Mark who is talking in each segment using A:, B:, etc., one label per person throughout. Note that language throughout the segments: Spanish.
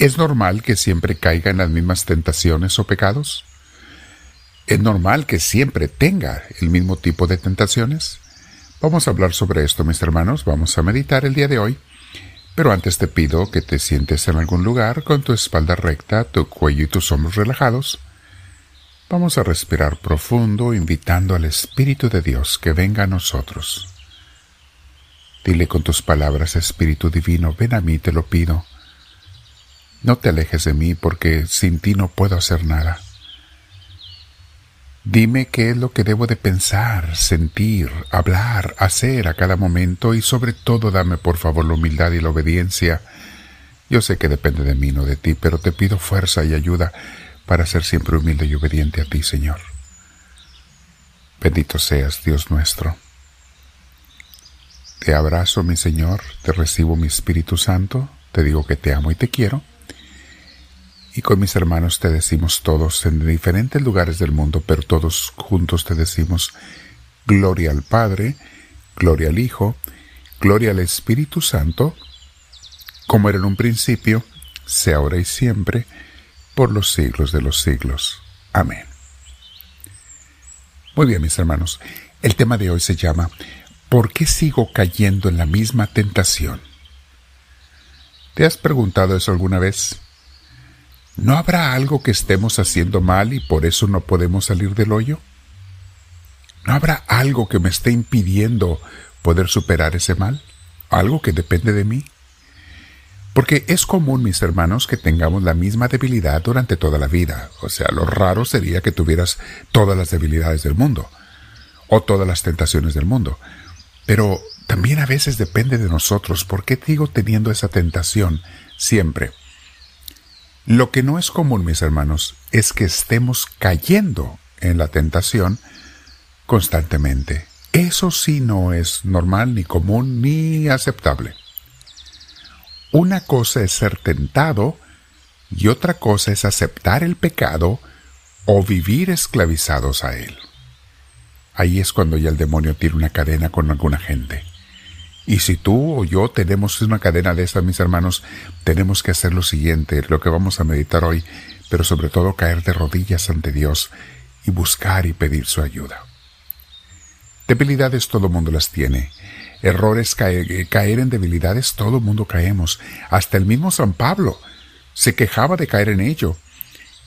A: ¿Es normal que siempre caiga en las mismas tentaciones o pecados? ¿Es normal que siempre tenga el mismo tipo de tentaciones? Vamos a hablar sobre esto, mis hermanos, vamos a meditar el día de hoy. Pero antes te pido que te sientes en algún lugar con tu espalda recta, tu cuello y tus hombros relajados. Vamos a respirar profundo, invitando al Espíritu de Dios que venga a nosotros. Dile con tus palabras, Espíritu Divino, ven a mí, te lo pido. No te alejes de mí porque sin ti no puedo hacer nada. Dime qué es lo que debo de pensar, sentir, hablar, hacer a cada momento y sobre todo dame por favor la humildad y la obediencia. Yo sé que depende de mí, no de ti, pero te pido fuerza y ayuda para ser siempre humilde y obediente a ti, Señor. Bendito seas, Dios nuestro. Te abrazo, mi Señor, te recibo mi Espíritu Santo, te digo que te amo y te quiero y con mis hermanos te decimos todos en diferentes lugares del mundo, pero todos juntos te decimos gloria al Padre, gloria al Hijo, gloria al Espíritu Santo, como era en un principio, sea ahora y siempre, por los siglos de los siglos. Amén. Muy bien, mis hermanos, el tema de hoy se llama ¿Por qué sigo cayendo en la misma tentación? ¿Te has preguntado eso alguna vez? ¿No habrá algo que estemos haciendo mal y por eso no podemos salir del hoyo? ¿No habrá algo que me esté impidiendo poder superar ese mal? ¿Algo que depende de mí? Porque es común, mis hermanos, que tengamos la misma debilidad durante toda la vida. O sea, lo raro sería que tuvieras todas las debilidades del mundo o todas las tentaciones del mundo. Pero también a veces depende de nosotros. ¿Por qué digo teniendo esa tentación siempre? Lo que no es común, mis hermanos, es que estemos cayendo en la tentación constantemente. Eso sí no es normal, ni común, ni aceptable. Una cosa es ser tentado y otra cosa es aceptar el pecado o vivir esclavizados a él. Ahí es cuando ya el demonio tira una cadena con alguna gente. Y si tú o yo tenemos una cadena de estas, mis hermanos, tenemos que hacer lo siguiente, lo que vamos a meditar hoy, pero sobre todo caer de rodillas ante Dios y buscar y pedir su ayuda. Debilidades todo mundo las tiene. Errores, caer, caer en debilidades todo mundo caemos. Hasta el mismo San Pablo se quejaba de caer en ello.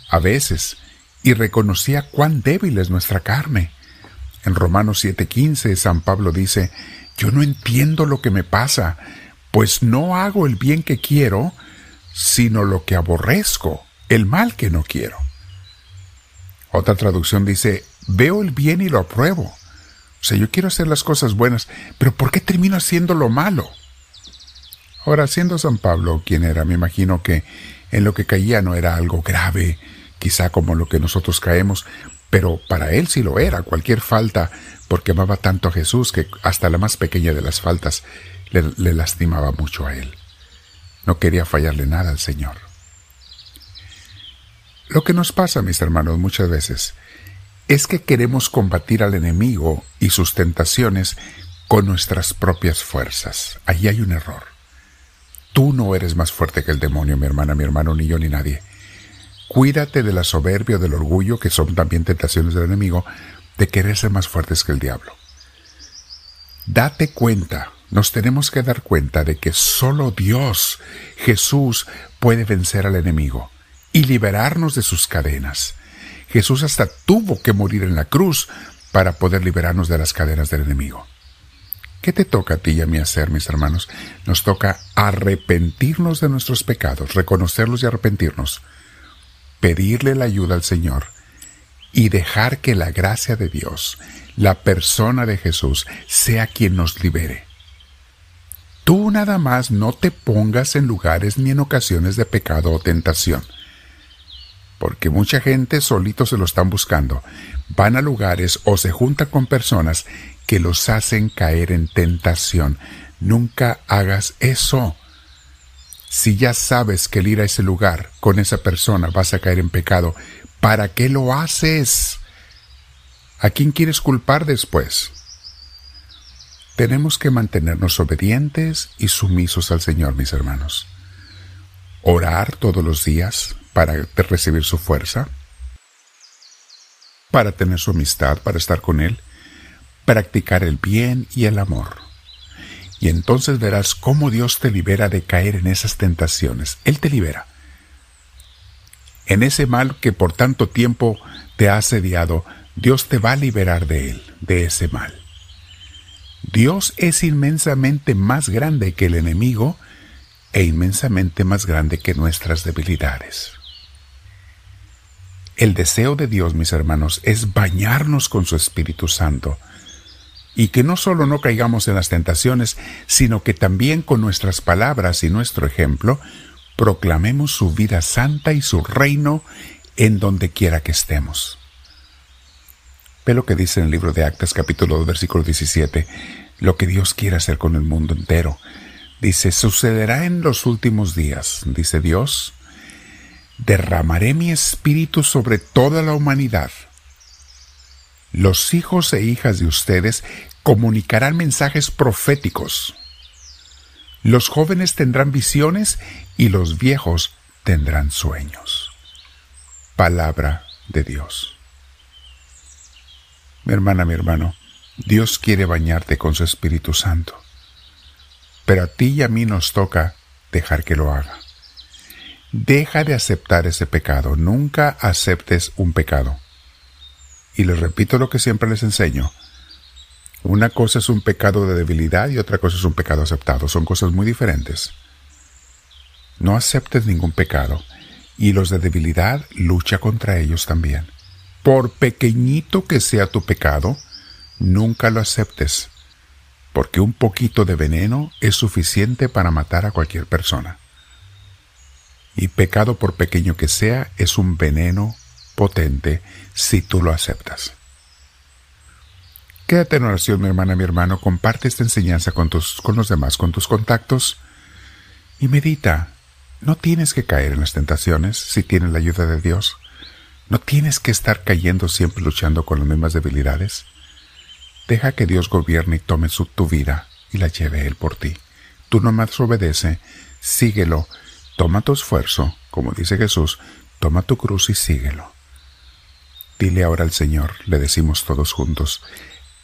A: A veces, y reconocía cuán débil es nuestra carne. En Romanos 7:15 San Pablo dice, yo no entiendo lo que me pasa, pues no hago el bien que quiero, sino lo que aborrezco, el mal que no quiero. Otra traducción dice, veo el bien y lo apruebo. O sea, yo quiero hacer las cosas buenas, pero ¿por qué termino haciendo lo malo? Ahora, siendo San Pablo quien era, me imagino que en lo que caía no era algo grave, quizá como lo que nosotros caemos, pero para él sí lo era. Cualquier falta porque amaba tanto a Jesús que hasta la más pequeña de las faltas le, lastimaba mucho a él. No quería fallarle nada al Señor. Lo que nos pasa, mis hermanos, muchas veces es que queremos combatir al enemigo y sus tentaciones con nuestras propias fuerzas. Ahí hay un error. Tú no eres más fuerte que el demonio, mi hermana, mi hermano, ni yo, ni nadie. Cuídate de la soberbia o del orgullo, que son también tentaciones del enemigo, de querer ser más fuertes que el diablo. Date cuenta, nos tenemos que dar cuenta de que solo Dios, Jesús, puede vencer al enemigo y liberarnos de sus cadenas. Jesús hasta tuvo que morir en la cruz para poder liberarnos de las cadenas del enemigo. ¿Qué te toca a ti y a mí hacer, mis hermanos? Nos toca arrepentirnos de nuestros pecados, reconocerlos y arrepentirnos, pedirle la ayuda al Señor y dejar que la gracia de Dios, la persona de Jesús, sea quien nos libere. Tú nada más no te pongas en lugares ni en ocasiones de pecado o tentación, porque mucha gente solito se lo están buscando. Van a lugares o se juntan con personas que los hacen caer en tentación. Nunca hagas eso. Si ya sabes que el ir a ese lugar con esa persona vas a caer en pecado, ¿Para qué lo haces? ¿A quién quieres culpar después? Tenemos que mantenernos obedientes y sumisos al Señor, mis hermanos. orar todos los días para recibir su fuerza, para tener su amistad, para estar con Él, practicar el bien y el amor. Y entonces verás cómo Dios te libera de caer en esas tentaciones. Él te libera. En ese mal que por tanto tiempo te ha asediado, Dios te va a liberar de él, de ese mal. Dios es inmensamente más grande que el enemigo e inmensamente más grande que nuestras debilidades. El deseo de Dios, mis hermanos, es bañarnos con su Espíritu Santo, y que no solo no caigamos en las tentaciones, sino que también con nuestras palabras y nuestro ejemplo proclamemos su vida santa y su reino en donde quiera que estemos. Ve lo que dice en el libro de Actas capítulo 2 versículo 17, lo que Dios quiere hacer con el mundo entero. Dice, sucederá en los últimos días, dice Dios, derramaré mi espíritu sobre toda la humanidad los hijos e hijas de ustedes comunicarán mensajes proféticos. Los jóvenes tendrán visiones y los viejos tendrán sueños. Palabra de Dios. Mi hermana, mi hermano, Dios quiere bañarte con su Espíritu Santo, pero a ti y a mí nos toca dejar que lo haga. Deja de aceptar ese pecado, nunca aceptes un pecado. Y les repito lo que siempre les enseño. Una cosa es un pecado de debilidad y otra cosa es un pecado aceptado. Son cosas muy diferentes. No aceptes ningún pecado y los de debilidad lucha contra ellos también. Por pequeñito que sea tu pecado, nunca lo aceptes, porque un poquito de veneno es suficiente para matar a cualquier persona. Y pecado por pequeño que sea es un veneno potente si tú lo aceptas. Quédate en oración, mi hermana, mi hermano, comparte esta enseñanza con, tus, con los demás, con tus contactos y medita. No tienes que caer en las tentaciones si tienes la ayuda de Dios. No tienes que estar cayendo siempre luchando con las mismas debilidades. Deja que Dios gobierne y tome su, tu vida y la lleve Él por ti. Tú nomás obedece, síguelo, toma tu esfuerzo, como dice Jesús, toma tu cruz y síguelo. Dile ahora al Señor, le decimos todos juntos,